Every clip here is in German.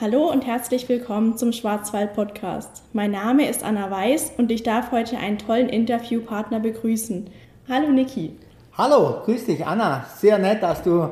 Hallo und herzlich willkommen zum Schwarzwald Podcast. Mein Name ist Anna Weiß und ich darf heute einen tollen Interviewpartner begrüßen. Hallo Niki. Hallo, grüß dich Anna. Sehr nett, dass du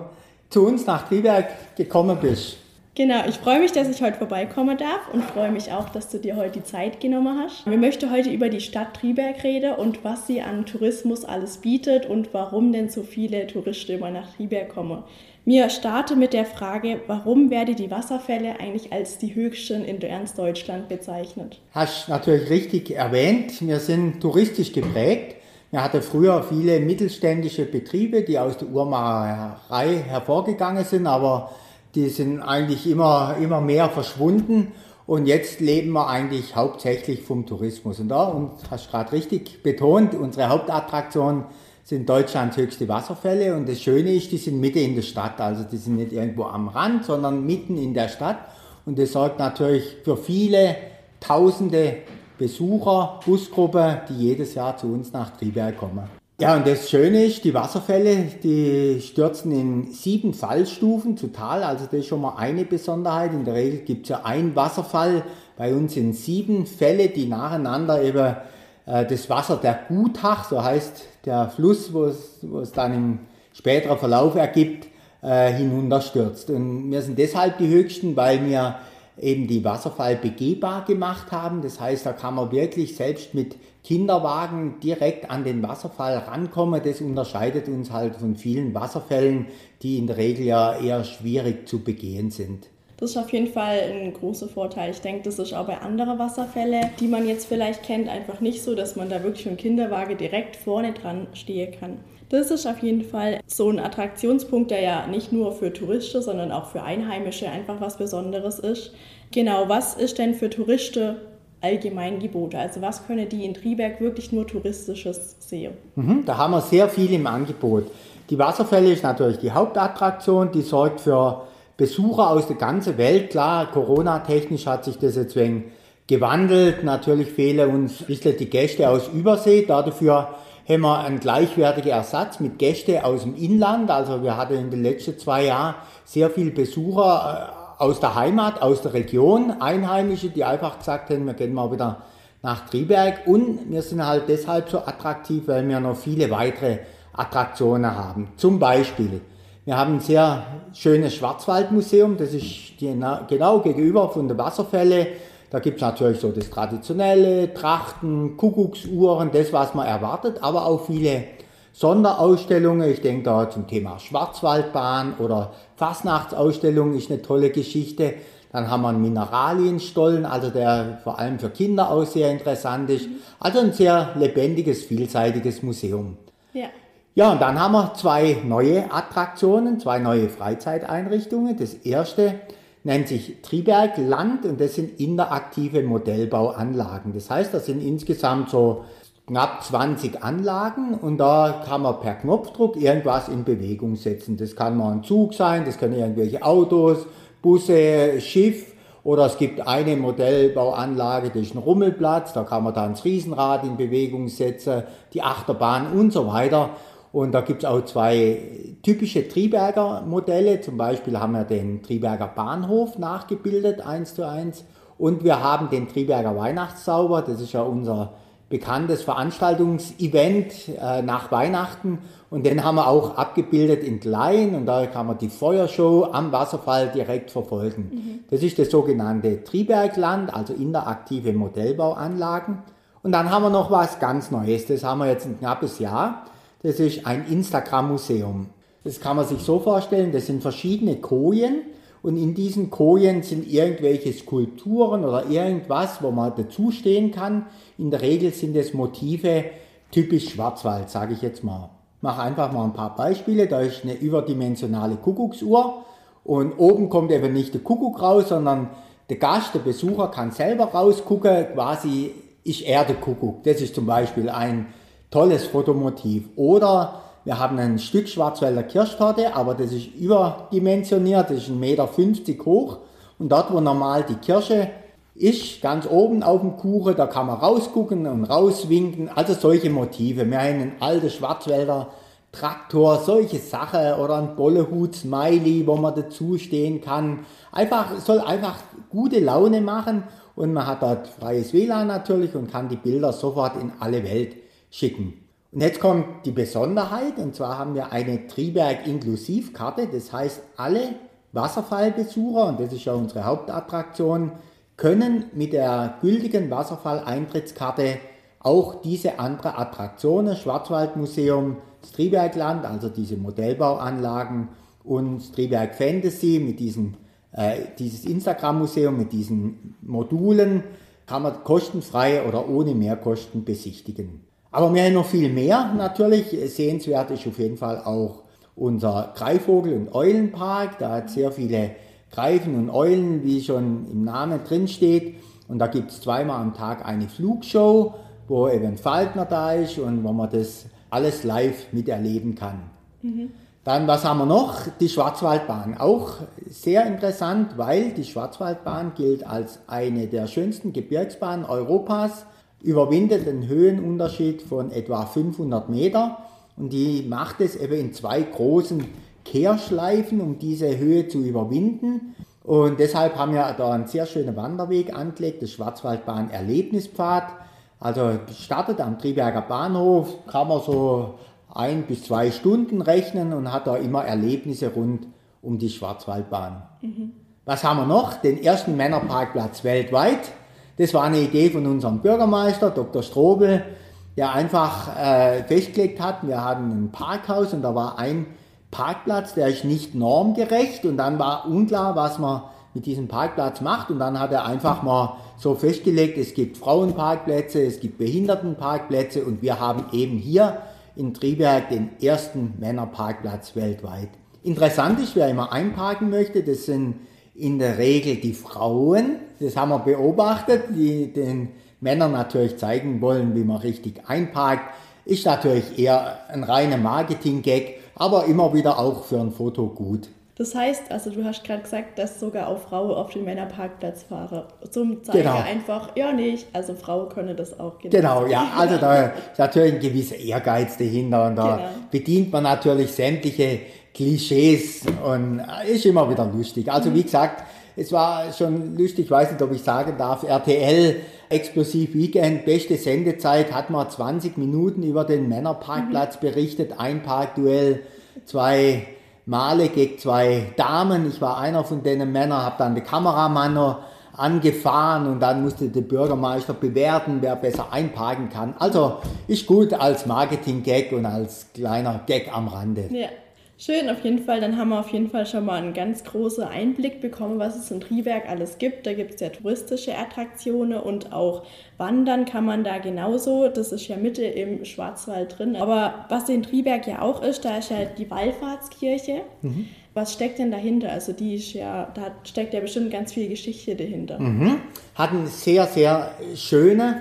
zu uns nach Triberg gekommen bist. Genau, ich freue mich, dass ich heute vorbeikommen darf und freue mich auch, dass du dir heute die Zeit genommen hast. Wir möchten heute über die Stadt Triberg reden und was sie an Tourismus alles bietet und warum denn so viele Touristen immer nach Triberg kommen. Wir starten mit der Frage, warum werden die Wasserfälle eigentlich als die höchsten in ganz Deutschland bezeichnet? Hast natürlich richtig erwähnt, wir sind touristisch geprägt. Wir hatten früher viele mittelständische Betriebe, die aus der Uhrmacherei hervorgegangen sind, aber die sind eigentlich immer, immer mehr verschwunden. Und jetzt leben wir eigentlich hauptsächlich vom Tourismus. Und da, und hast gerade richtig betont, unsere Hauptattraktion sind Deutschlands höchste Wasserfälle und das Schöne ist, die sind mitten in der Stadt, also die sind nicht irgendwo am Rand, sondern mitten in der Stadt und das sorgt natürlich für viele tausende Besucher, Busgruppen, die jedes Jahr zu uns nach Triberg kommen. Ja, und das Schöne ist, die Wasserfälle, die stürzen in sieben Fallstufen zu Tal, also das ist schon mal eine Besonderheit. In der Regel gibt es ja einen Wasserfall, bei uns sind sieben Fälle, die nacheinander eben äh, das Wasser der Gutach, so heißt der Fluss, wo es, dann im späteren Verlauf ergibt, äh, hinunterstürzt. Und wir sind deshalb die höchsten, weil wir eben die Wasserfall begehbar gemacht haben. Das heißt, da kann man wirklich selbst mit Kinderwagen direkt an den Wasserfall rankommen. Das unterscheidet uns halt von vielen Wasserfällen, die in der Regel ja eher schwierig zu begehen sind. Das ist auf jeden Fall ein großer Vorteil. Ich denke, das ist auch bei anderen Wasserfällen, die man jetzt vielleicht kennt, einfach nicht so, dass man da wirklich mit dem Kinderwagen direkt vorne dran stehen kann. Das ist auf jeden Fall so ein Attraktionspunkt, der ja nicht nur für Touristen, sondern auch für Einheimische einfach was Besonderes ist. Genau, was ist denn für Touristen allgemein Gebote? Also was können die in Triberg wirklich nur touristisches sehen? Mhm, da haben wir sehr viel im Angebot. Die Wasserfälle ist natürlich die Hauptattraktion, die sorgt für Besucher aus der ganzen Welt. Klar, Corona-technisch hat sich das jetzt wegen gewandelt. Natürlich fehlen uns ein bisschen die Gäste aus Übersee. Dafür haben wir einen gleichwertigen Ersatz mit Gästen aus dem Inland. Also wir hatten in den letzten zwei Jahren sehr viele Besucher äh, aus der Heimat, aus der Region, Einheimische, die einfach gesagt haben, wir gehen mal wieder nach Triberg. Und wir sind halt deshalb so attraktiv, weil wir noch viele weitere Attraktionen haben. Zum Beispiel wir haben ein sehr schönes Schwarzwaldmuseum, das ist genau gegenüber von der Wasserfälle. Da gibt es natürlich so das traditionelle, Trachten, Kuckucksuhren, das, was man erwartet, aber auch viele Sonderausstellungen. Ich denke da zum Thema Schwarzwaldbahn oder Fastnachtsausstellung ist eine tolle Geschichte. Dann haben wir einen Mineralienstollen, also der vor allem für Kinder auch sehr interessant ist. Also ein sehr lebendiges, vielseitiges Museum. Ja. Ja, und dann haben wir zwei neue Attraktionen, zwei neue Freizeiteinrichtungen. Das erste nennt sich Triberg Land und das sind interaktive Modellbauanlagen. Das heißt, das sind insgesamt so knapp 20 Anlagen und da kann man per Knopfdruck irgendwas in Bewegung setzen. Das kann mal ein Zug sein, das können irgendwelche Autos, Busse, Schiff oder es gibt eine Modellbauanlage, das ist ein Rummelplatz, da kann man dann das Riesenrad in Bewegung setzen, die Achterbahn und so weiter. Und da gibt es auch zwei typische Triberger Modelle. Zum Beispiel haben wir den Triberger Bahnhof nachgebildet, eins zu eins. Und wir haben den Triberger Weihnachtszauber. Das ist ja unser bekanntes Veranstaltungsevent äh, nach Weihnachten. Und den haben wir auch abgebildet in klein. Und da kann man die Feuershow am Wasserfall direkt verfolgen. Mhm. Das ist das sogenannte Tribergland, also interaktive Modellbauanlagen. Und dann haben wir noch was ganz Neues. Das haben wir jetzt ein knappes Jahr. Das ist ein Instagram-Museum. Das kann man sich so vorstellen, das sind verschiedene Kojen und in diesen Kojen sind irgendwelche Skulpturen oder irgendwas, wo man dazustehen kann. In der Regel sind es Motive typisch Schwarzwald, sage ich jetzt mal. Ich mache einfach mal ein paar Beispiele. Da ist eine überdimensionale Kuckucksuhr und oben kommt eben nicht der Kuckuck raus, sondern der Gast, der Besucher kann selber rausgucken, quasi ist er der Kuckuck. Das ist zum Beispiel ein tolles Fotomotiv. Oder wir haben ein Stück Schwarzwälder Kirschtorte, aber das ist überdimensioniert, das ist 1,50 Meter hoch. Und dort, wo normal die Kirsche ist, ganz oben auf dem Kuchen, da kann man rausgucken und rauswinken. Also solche Motive. Wir haben ein altes Schwarzwälder Traktor, solche Sachen oder ein Bollehut-Smiley, wo man dazu stehen kann. Einfach, soll einfach gute Laune machen und man hat dort freies WLAN natürlich und kann die Bilder sofort in alle Welt schicken. Und jetzt kommt die Besonderheit und zwar haben wir eine Triberg-Inklusivkarte, das heißt alle Wasserfallbesucher, und das ist ja unsere Hauptattraktion, können mit der gültigen Wasserfall-Eintrittskarte auch diese andere Attraktionen, Schwarzwaldmuseum, Stribergland, also diese Modellbauanlagen und Striberg Fantasy mit diesem, äh, dieses Instagram-Museum mit diesen Modulen, kann man kostenfrei oder ohne Mehrkosten besichtigen. Aber wir haben noch viel mehr natürlich. Sehenswert ist auf jeden Fall auch unser Greifvogel- und Eulenpark. Da hat sehr viele Greifen und Eulen, wie schon im Namen drin steht. Und da gibt es zweimal am Tag eine Flugshow wo eben Falkner da ist und wo man das alles live miterleben kann. Mhm. Dann, was haben wir noch? Die Schwarzwaldbahn. Auch sehr interessant, weil die Schwarzwaldbahn gilt als eine der schönsten Gebirgsbahnen Europas, überwindet einen Höhenunterschied von etwa 500 Meter und die macht es eben in zwei großen Kehrschleifen, um diese Höhe zu überwinden. Und deshalb haben wir da einen sehr schönen Wanderweg angelegt, das Schwarzwaldbahn Erlebnispfad. Also startet am Triberger Bahnhof, kann man so ein bis zwei Stunden rechnen und hat da immer Erlebnisse rund um die Schwarzwaldbahn. Mhm. Was haben wir noch? Den ersten Männerparkplatz weltweit. Das war eine Idee von unserem Bürgermeister, Dr. Strobel, der einfach äh, festgelegt hat, wir hatten ein Parkhaus und da war ein Parkplatz, der ist nicht normgerecht und dann war unklar, was man mit diesem Parkplatz macht. Und dann hat er einfach mal so festgelegt, es gibt Frauenparkplätze, es gibt Behindertenparkplätze und wir haben eben hier in Triberg den ersten Männerparkplatz weltweit. Interessant ist, wer immer einparken möchte, das sind in der Regel die Frauen. Das haben wir beobachtet, die den Männern natürlich zeigen wollen, wie man richtig einparkt. Ist natürlich eher ein reiner Marketing-Gag, aber immer wieder auch für ein Foto gut. Das heißt, also du hast gerade gesagt, dass sogar auch Frauen auf den Männerparkplatz fahren. Zum Zeigen genau. einfach, ja nicht, also Frauen können das auch. Genau, genau ja, also da ist natürlich ein gewisser Ehrgeiz dahinter und da genau. bedient man natürlich sämtliche Klischees und ist immer wieder lustig. Also wie gesagt, es war schon lustig, ich weiß nicht, ob ich sagen darf, RTL Explosiv Weekend, beste Sendezeit, hat man 20 Minuten über den Männerparkplatz mhm. berichtet, ein Parkduell, zwei Male gegen zwei Damen. Ich war einer von denen Männern, habe dann den Kameramann angefahren und dann musste der Bürgermeister bewerten, wer besser einparken kann. Also ist gut als Marketing-Gag und als kleiner Gag am Rande. Ja. Schön, auf jeden Fall. Dann haben wir auf jeden Fall schon mal einen ganz großen Einblick bekommen, was es in Triberg alles gibt. Da gibt es ja touristische Attraktionen und auch Wandern kann man da genauso. Das ist ja Mitte im Schwarzwald drin. Aber was in Triberg ja auch ist, da ist ja die Wallfahrtskirche. Mhm. Was steckt denn dahinter? Also die ist ja, da steckt ja bestimmt ganz viel Geschichte dahinter. Mhm. Hat einen sehr, sehr schönen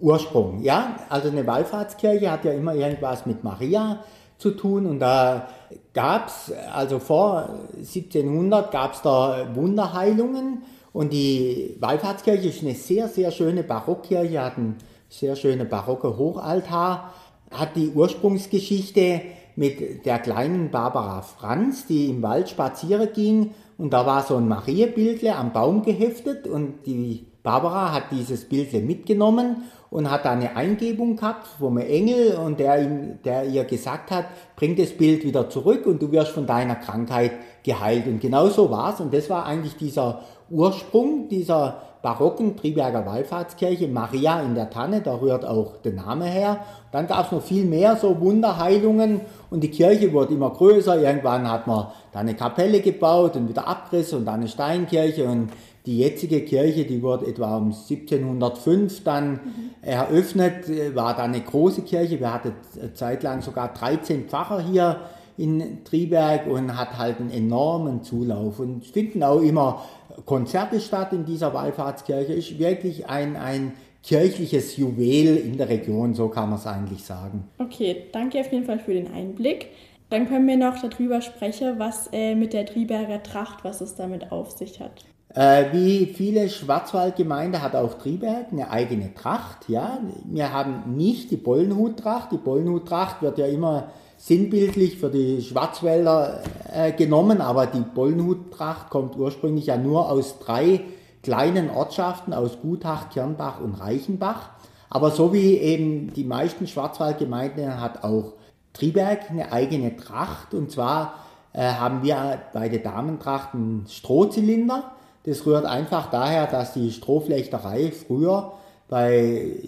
Ursprung. Ja, also eine Wallfahrtskirche hat ja immer irgendwas mit Maria zu tun und da gab es, also vor 1700 gab es da Wunderheilungen und die Wallfahrtskirche ist eine sehr, sehr schöne Barockkirche, hat einen sehr schönen barocke Hochaltar, hat die Ursprungsgeschichte mit der kleinen Barbara Franz, die im Wald spazieren ging und da war so ein Mariebildle am Baum geheftet und die Barbara hat dieses Bildle mitgenommen und hat da eine Eingebung gehabt vom Engel und der, ihm, der ihr gesagt hat, bring das Bild wieder zurück und du wirst von deiner Krankheit geheilt. Und genau so war's und das war eigentlich dieser Ursprung dieser barocken Triberger Wallfahrtskirche, Maria in der Tanne, da rührt auch der Name her. Dann gab es noch viel mehr so Wunderheilungen und die Kirche wurde immer größer. Irgendwann hat man da eine Kapelle gebaut und wieder Abriss und dann eine Steinkirche und die jetzige Kirche, die wurde etwa um 1705 dann mhm. eröffnet, war dann eine große Kirche. Wir hatten zeitlang sogar 13 Pfarrer hier in Triberg und hat halt einen enormen Zulauf. Und es finden auch immer Konzerte statt in dieser Wallfahrtskirche. Ist wirklich ein, ein kirchliches Juwel in der Region, so kann man es eigentlich sagen. Okay, danke auf jeden Fall für den Einblick. Dann können wir noch darüber sprechen, was äh, mit der Triberger Tracht, was es damit auf sich hat. Äh, wie viele Schwarzwaldgemeinden hat auch Triberg eine eigene Tracht. Ja? Wir haben nicht die Bollenhuttracht. Die Bollenhuttracht wird ja immer sinnbildlich für die Schwarzwälder äh, genommen, aber die Bollnhuttracht kommt ursprünglich ja nur aus drei kleinen Ortschaften, aus Gutach, Kirnbach und Reichenbach. Aber so wie eben die meisten Schwarzwaldgemeinden hat auch Triberg eine eigene Tracht. Und zwar äh, haben wir bei der Damentracht einen Strohzylinder. Das rührt einfach daher, dass die Strohflechterei früher bei,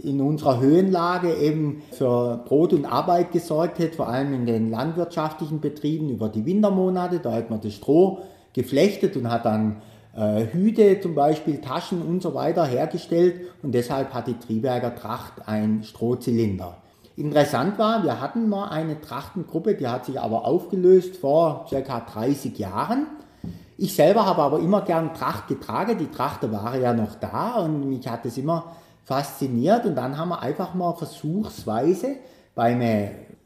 in unserer Höhenlage eben für Brot und Arbeit gesorgt hat, vor allem in den landwirtschaftlichen Betrieben über die Wintermonate. Da hat man das Stroh geflechtet und hat dann äh, Hüte zum Beispiel, Taschen und so weiter hergestellt und deshalb hat die Triberger Tracht ein Strohzylinder. Interessant war, wir hatten mal eine Trachtengruppe, die hat sich aber aufgelöst vor ca. 30 Jahren. Ich selber habe aber immer gern Tracht getragen, die Tracht war ja noch da und mich hat es immer fasziniert und dann haben wir einfach mal versuchsweise beim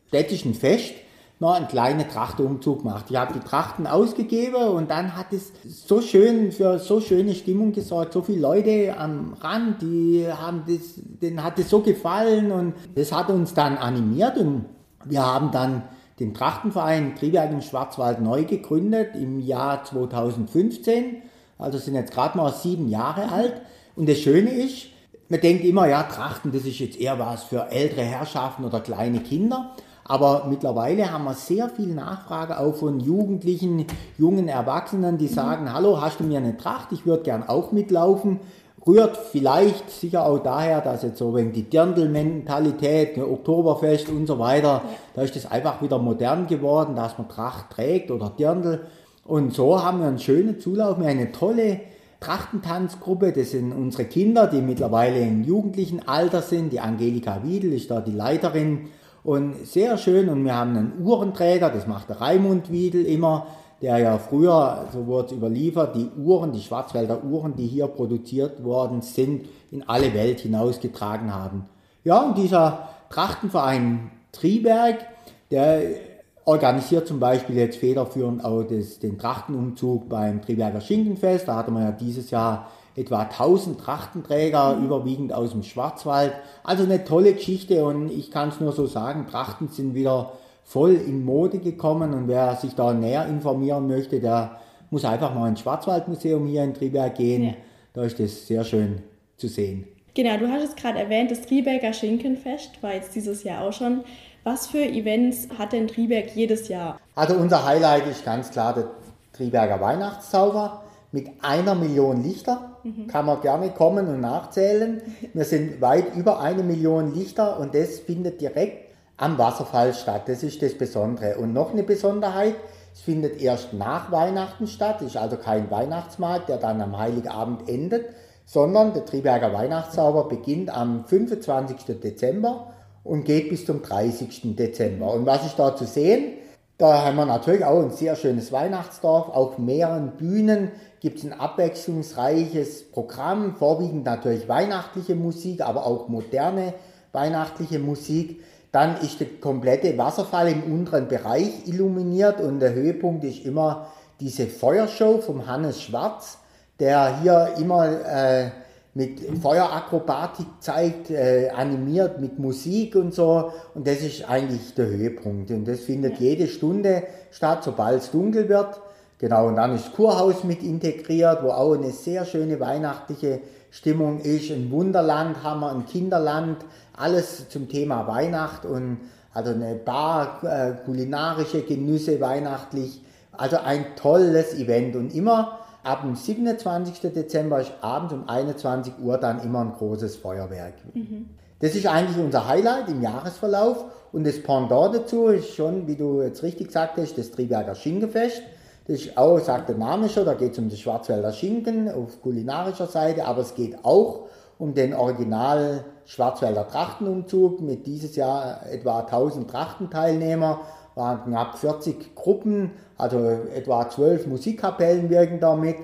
städtischen Fest noch einen kleinen Trachtenumzug gemacht. Ich habe die Trachten ausgegeben und dann hat es so schön für so schöne Stimmung gesorgt. So viele Leute am Rand, die haben das, denen hat es so gefallen und das hat uns dann animiert und wir haben dann den Trachtenverein Triebwerk im Schwarzwald neu gegründet im Jahr 2015. Also sind jetzt gerade mal sieben Jahre alt. Und das Schöne ist, man denkt immer, ja, Trachten, das ist jetzt eher was für ältere Herrschaften oder kleine Kinder. Aber mittlerweile haben wir sehr viel Nachfrage auch von Jugendlichen, jungen Erwachsenen, die sagen, hallo, hast du mir eine Tracht? Ich würde gern auch mitlaufen. Rührt vielleicht sicher auch daher, dass jetzt so wegen die Dirndl-Mentalität, ne, Oktoberfest und so weiter, da ist es einfach wieder modern geworden, dass man Tracht trägt oder Dirndl. Und so haben wir einen schönen Zulauf, wir eine tolle Trachtentanzgruppe, das sind unsere Kinder, die mittlerweile im jugendlichen Alter sind. Die Angelika Wiedel ist da die Leiterin und sehr schön. Und wir haben einen Uhrenträger, das macht der Raimund Wiedel immer, der ja früher, so wurde es überliefert, die Uhren, die Schwarzwälder Uhren, die hier produziert worden sind, in alle Welt hinausgetragen haben. Ja, und dieser Trachtenverein Triberg, der organisiert zum Beispiel jetzt federführend auch das, den Trachtenumzug beim Triberger Schinkenfest. Da hatte man ja dieses Jahr etwa 1000 Trachtenträger, mhm. überwiegend aus dem Schwarzwald. Also eine tolle Geschichte und ich kann es nur so sagen, Trachten sind wieder voll in Mode gekommen und wer sich da näher informieren möchte, der muss einfach mal ins Schwarzwaldmuseum hier in Triberg gehen. Ja. Da ist das sehr schön zu sehen. Genau, du hast es gerade erwähnt, das Triberger Schinkenfest war jetzt dieses Jahr auch schon. Was für Events hat denn Triberg jedes Jahr? Also unser Highlight ist ganz klar der Triberger Weihnachtszauber mit einer Million Lichter. Mhm. Kann man gerne kommen und nachzählen. Wir sind weit über eine Million Lichter und das findet direkt am Wasserfall statt. Das ist das Besondere. Und noch eine Besonderheit, es findet erst nach Weihnachten statt, ist also kein Weihnachtsmarkt, der dann am Heiligabend endet, sondern der Triberger Weihnachtszauber beginnt am 25. Dezember und geht bis zum 30. Dezember. Und was ist da zu sehen? Da haben wir natürlich auch ein sehr schönes Weihnachtsdorf, auf mehreren Bühnen gibt es ein abwechslungsreiches Programm, vorwiegend natürlich weihnachtliche Musik, aber auch moderne weihnachtliche Musik. Dann ist der komplette Wasserfall im unteren Bereich illuminiert und der Höhepunkt ist immer diese Feuershow vom Hannes Schwarz, der hier immer äh, mit Feuerakrobatik zeigt, äh, animiert mit Musik und so. Und das ist eigentlich der Höhepunkt. Und das findet ja. jede Stunde statt, sobald es dunkel wird. Genau, und dann ist Kurhaus mit integriert, wo auch eine sehr schöne weihnachtliche Stimmung ist. Ein Wunderland haben wir, ein Kinderland, alles zum Thema Weihnacht und also eine Bar, äh, kulinarische Genüsse weihnachtlich. Also ein tolles Event und immer ab dem 27. Dezember ist abends um 21 Uhr dann immer ein großes Feuerwerk. Mhm. Das ist eigentlich unser Highlight im Jahresverlauf und das Pendant dazu ist schon, wie du jetzt richtig sagtest, das Triberger Schinkefest. Das ist auch, sagt der Name schon, da geht es um das Schwarzwälder Schinken auf kulinarischer Seite, aber es geht auch um den Original Schwarzwälder Trachtenumzug mit dieses Jahr etwa 1000 Trachtenteilnehmer, waren knapp 40 Gruppen, also etwa 12 Musikkapellen wirken damit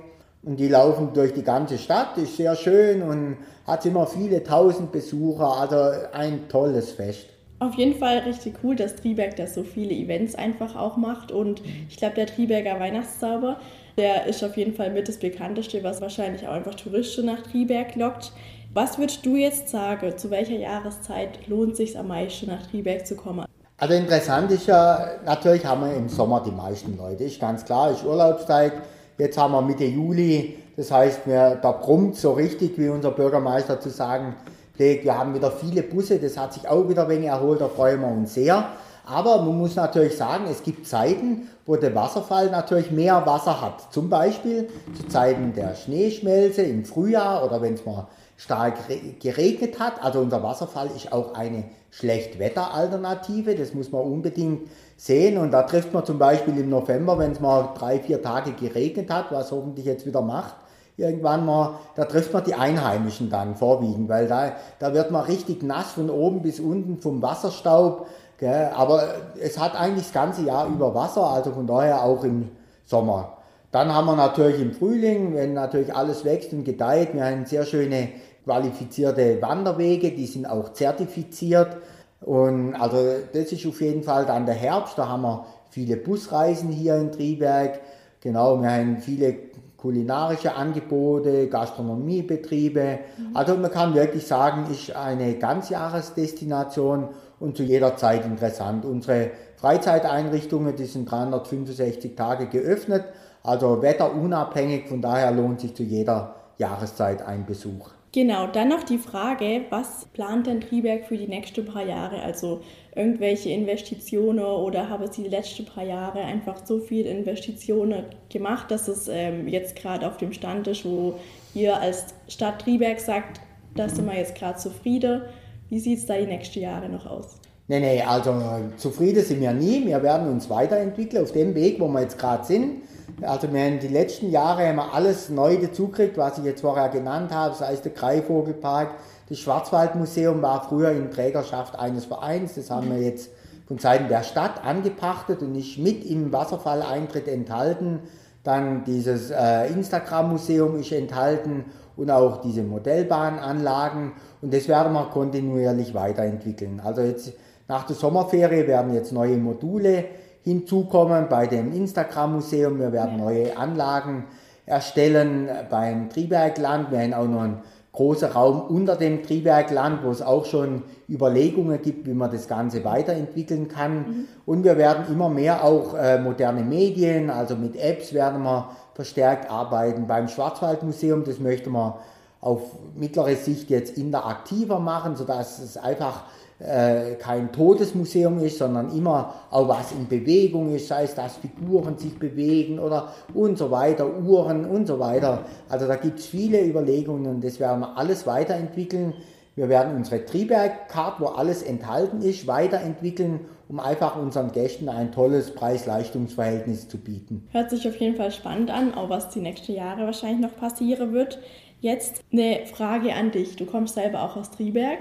und die laufen durch die ganze Stadt, ist sehr schön und hat immer viele tausend Besucher, also ein tolles Fest. Auf jeden Fall richtig cool, dass Triberg da so viele Events einfach auch macht. Und ich glaube, der Triberger Weihnachtszauber, der ist auf jeden Fall mit das bekannteste, was wahrscheinlich auch einfach Touristen nach Triberg lockt. Was würdest du jetzt sagen, zu welcher Jahreszeit lohnt es sich am meisten nach Triberg zu kommen? Also interessant ist ja, natürlich haben wir im Sommer die meisten Leute, ist ganz klar, ist Urlaubszeit. Jetzt haben wir Mitte Juli, das heißt, wir, da brummt so richtig, wie unser Bürgermeister zu sagen pflegt. Wir haben wieder viele Busse, das hat sich auch wieder ein wenig erholt, da freuen wir uns sehr. Aber man muss natürlich sagen, es gibt Zeiten, wo der Wasserfall natürlich mehr Wasser hat. Zum Beispiel zu Zeiten der Schneeschmelze im Frühjahr oder wenn es mal stark geregnet hat. Also unser Wasserfall ist auch eine Schlechtwetteralternative, das muss man unbedingt sehen. Und da trifft man zum Beispiel im November, wenn es mal drei, vier Tage geregnet hat, was hoffentlich jetzt wieder macht, irgendwann mal, da trifft man die Einheimischen dann vorwiegend, weil da, da wird man richtig nass von oben bis unten vom Wasserstaub. Gell? Aber es hat eigentlich das ganze Jahr über Wasser, also von daher auch im Sommer. Dann haben wir natürlich im Frühling, wenn natürlich alles wächst und gedeiht, wir haben sehr schöne qualifizierte Wanderwege, die sind auch zertifiziert. Und also das ist auf jeden Fall dann der Herbst, da haben wir viele Busreisen hier in Triberg. Genau, wir haben viele kulinarische Angebote, Gastronomiebetriebe. Mhm. Also man kann wirklich sagen, ist eine Ganzjahresdestination und zu jeder Zeit interessant. Unsere Freizeiteinrichtungen, die sind 365 Tage geöffnet, also wetterunabhängig, von daher lohnt sich zu jeder Jahreszeit ein Besuch. Genau, dann noch die Frage, was plant denn Triberg für die nächsten paar Jahre? Also irgendwelche Investitionen oder haben Sie die letzten paar Jahre einfach so viel Investitionen gemacht, dass es ähm, jetzt gerade auf dem Stand ist, wo ihr als Stadt Triberg sagt, da sind wir jetzt gerade zufrieden. Wie sieht es da die nächsten Jahre noch aus? Nee, nee, also zufrieden sind wir nie. Wir werden uns weiterentwickeln auf dem Weg, wo wir jetzt gerade sind. Also wir haben die letzten Jahre haben wir alles neu dazugekriegt, was ich jetzt vorher genannt habe, sei es der Greifvogelpark, das Schwarzwaldmuseum war früher in Trägerschaft eines Vereins, das haben wir jetzt von Seiten der Stadt angepachtet und ist mit im Wasserfalleintritt enthalten. Dann dieses äh, Instagram-Museum ist enthalten und auch diese Modellbahnanlagen und das werden wir kontinuierlich weiterentwickeln. Also jetzt nach der Sommerferie werden jetzt neue Module hinzukommen bei dem Instagram-Museum. Wir werden neue Anlagen erstellen beim Triebwerkland. Wir haben auch noch einen großen Raum unter dem Triebwerkland, wo es auch schon Überlegungen gibt, wie man das Ganze weiterentwickeln kann. Mhm. Und wir werden immer mehr auch äh, moderne Medien, also mit Apps werden wir verstärkt arbeiten. Beim Schwarzwaldmuseum, das möchte man auf mittlere Sicht jetzt interaktiver machen, sodass es einfach äh, kein Todesmuseum ist, sondern immer auch was in Bewegung ist, sei es, dass Figuren sich bewegen oder und so weiter, Uhren und so weiter. Also da gibt es viele Überlegungen und das werden wir alles weiterentwickeln. Wir werden unsere Triebwerk-Card, wo alles enthalten ist, weiterentwickeln, um einfach unseren Gästen ein tolles Preis-Leistungs-Verhältnis zu bieten. Hört sich auf jeden Fall spannend an, auch was die nächsten Jahre wahrscheinlich noch passieren wird. Jetzt eine Frage an dich. Du kommst selber auch aus Triberg.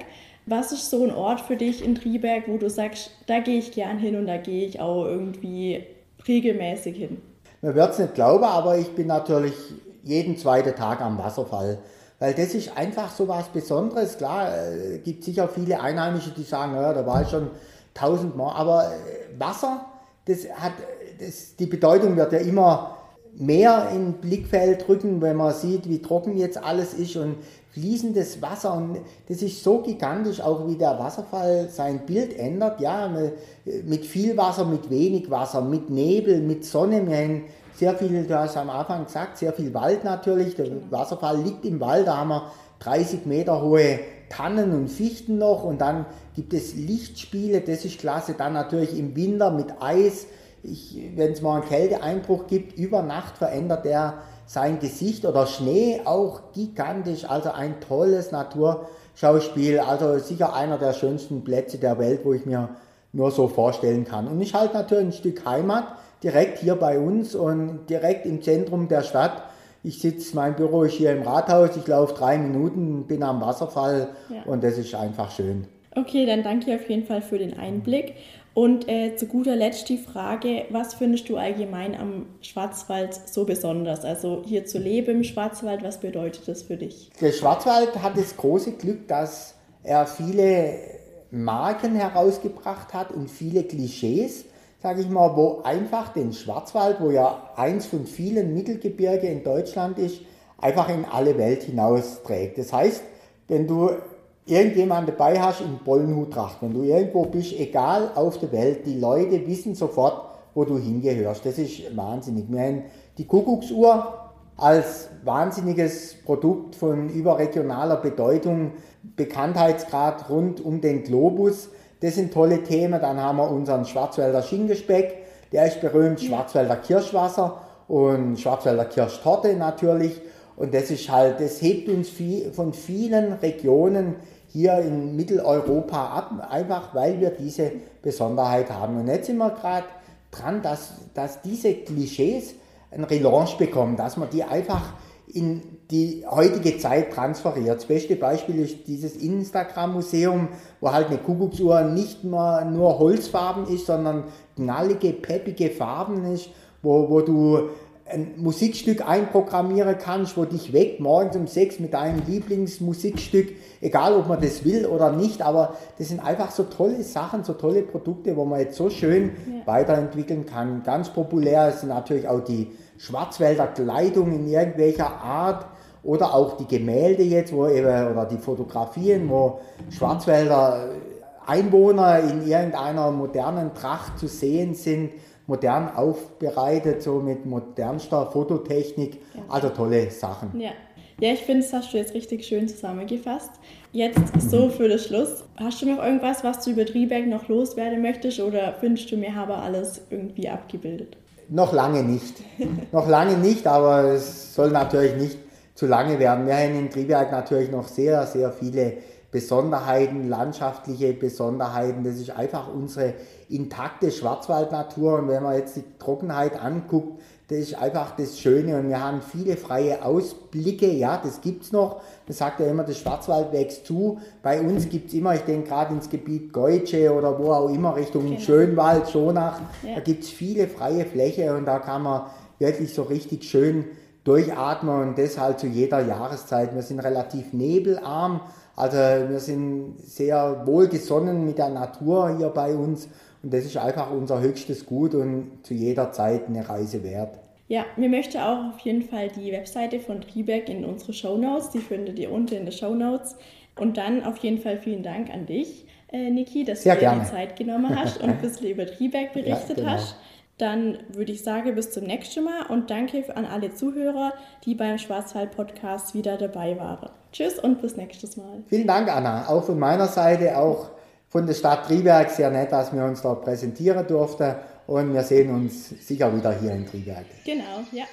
Was ist so ein Ort für dich in Triberg, wo du sagst, da gehe ich gern hin und da gehe ich auch irgendwie regelmäßig hin? Man wird es nicht glauben, aber ich bin natürlich jeden zweiten Tag am Wasserfall. Weil das ist einfach so was Besonderes. Klar, es äh, gibt sicher viele Einheimische, die sagen, ja, da war ich schon tausendmal. Aber äh, Wasser, das hat, das, die Bedeutung wird ja immer mehr im Blickfeld rücken, wenn man sieht, wie trocken jetzt alles ist und fließendes Wasser. Und das ist so gigantisch, auch wie der Wasserfall sein Bild ändert, ja, mit viel Wasser, mit wenig Wasser, mit Nebel, mit Sonne, wir haben sehr viel, du hast am Anfang gesagt, sehr viel Wald natürlich, der Wasserfall liegt im Wald, da haben wir 30 Meter hohe Tannen und Fichten noch. Und dann gibt es Lichtspiele, das ist klasse, dann natürlich im Winter mit Eis, wenn es mal einen Kälteeinbruch gibt, über Nacht verändert der sein Gesicht oder Schnee auch gigantisch, also ein tolles Naturschauspiel, also sicher einer der schönsten Plätze der Welt, wo ich mir nur so vorstellen kann. Und ich halte natürlich ein Stück Heimat direkt hier bei uns und direkt im Zentrum der Stadt. Ich sitze, mein Büro ist hier im Rathaus, ich laufe drei Minuten, bin am Wasserfall ja. und das ist einfach schön. Okay, dann danke auf jeden Fall für den Einblick. Und äh, zu guter Letzt die Frage, was findest du allgemein am Schwarzwald so besonders? Also hier zu leben im Schwarzwald, was bedeutet das für dich? Der Schwarzwald hat das große Glück, dass er viele Marken herausgebracht hat und viele Klischees, sage ich mal, wo einfach den Schwarzwald, wo ja eins von vielen Mittelgebirge in Deutschland ist, einfach in alle Welt hinaus trägt. Das heißt, wenn du irgendjemand dabei hast in Bollenhuttracht. Wenn du irgendwo bist, egal auf der Welt, die Leute wissen sofort, wo du hingehörst. Das ist wahnsinnig. Wir haben die Kuckucksuhr als wahnsinniges Produkt von überregionaler Bedeutung, Bekanntheitsgrad rund um den Globus. Das sind tolle Themen. Dann haben wir unseren Schwarzwälder Schingespeck, der ist berühmt, Schwarzwälder Kirschwasser und Schwarzwälder Kirschtorte natürlich. Und das ist halt, das hebt uns viel, von vielen Regionen hier in Mitteleuropa ab, einfach weil wir diese Besonderheit haben. Und jetzt sind wir gerade dran, dass, dass diese Klischees ein Relaunch bekommen, dass man die einfach in die heutige Zeit transferiert. Das beste Beispiel ist dieses Instagram-Museum, wo halt eine Kuckucksuhr nicht mehr nur Holzfarben ist, sondern knallige, peppige Farben ist, wo, wo du ein Musikstück einprogrammieren kannst, wo dich weckt morgens um sechs mit deinem Lieblingsmusikstück, egal ob man das will oder nicht, aber das sind einfach so tolle Sachen, so tolle Produkte, wo man jetzt so schön ja. weiterentwickeln kann. Ganz populär sind natürlich auch die Schwarzwälder Kleidung in irgendwelcher Art oder auch die Gemälde jetzt, wo eben, oder die Fotografien, wo Schwarzwälder Einwohner in irgendeiner modernen Tracht zu sehen sind modern aufbereitet, so mit modernster Fototechnik. Ja. Also tolle Sachen. Ja. Ja, ich finde, das hast du jetzt richtig schön zusammengefasst. Jetzt so für den Schluss. Hast du noch irgendwas, was du über Drieberg noch loswerden möchtest oder findest du, mir habe alles irgendwie abgebildet? Noch lange nicht. noch lange nicht, aber es soll natürlich nicht zu lange werden. Wir haben in Triberg natürlich noch sehr, sehr viele Besonderheiten, landschaftliche Besonderheiten. Das ist einfach unsere intakte Schwarzwaldnatur. Und wenn man jetzt die Trockenheit anguckt, das ist einfach das Schöne. Und wir haben viele freie Ausblicke. Ja, das gibt's noch. Man sagt ja immer, das Schwarzwald wächst zu. Bei uns gibt's immer, ich denke gerade ins Gebiet Geutsche oder wo auch immer, Richtung genau. Schönwald, Schonach, ja. da gibt's viele freie Fläche und da kann man wirklich so richtig schön durchatmen und das halt zu jeder Jahreszeit. Wir sind relativ nebelarm, also wir sind sehr wohlgesonnen mit der Natur hier bei uns und das ist einfach unser höchstes Gut und zu jeder Zeit eine Reise wert. Ja, mir möchte auch auf jeden Fall die Webseite von Triberg in unsere Show Notes, die findet ihr unten in den Show Notes. Und dann auf jeden Fall vielen Dank an dich, äh, Niki, dass Sehr du dir die Zeit genommen hast und ein bisschen über Triberg berichtet ja, genau. hast. Dann würde ich sagen, bis zum nächsten Mal und danke an alle Zuhörer, die beim Schwarzwald-Podcast wieder dabei waren. Tschüss und bis nächstes Mal. Vielen Dank, Anna. Auch von meiner Seite, auch von der Stadt Triberg sehr nett, dass wir uns dort präsentieren durften und wir sehen uns sicher wieder hier in Triberg. Genau, ja.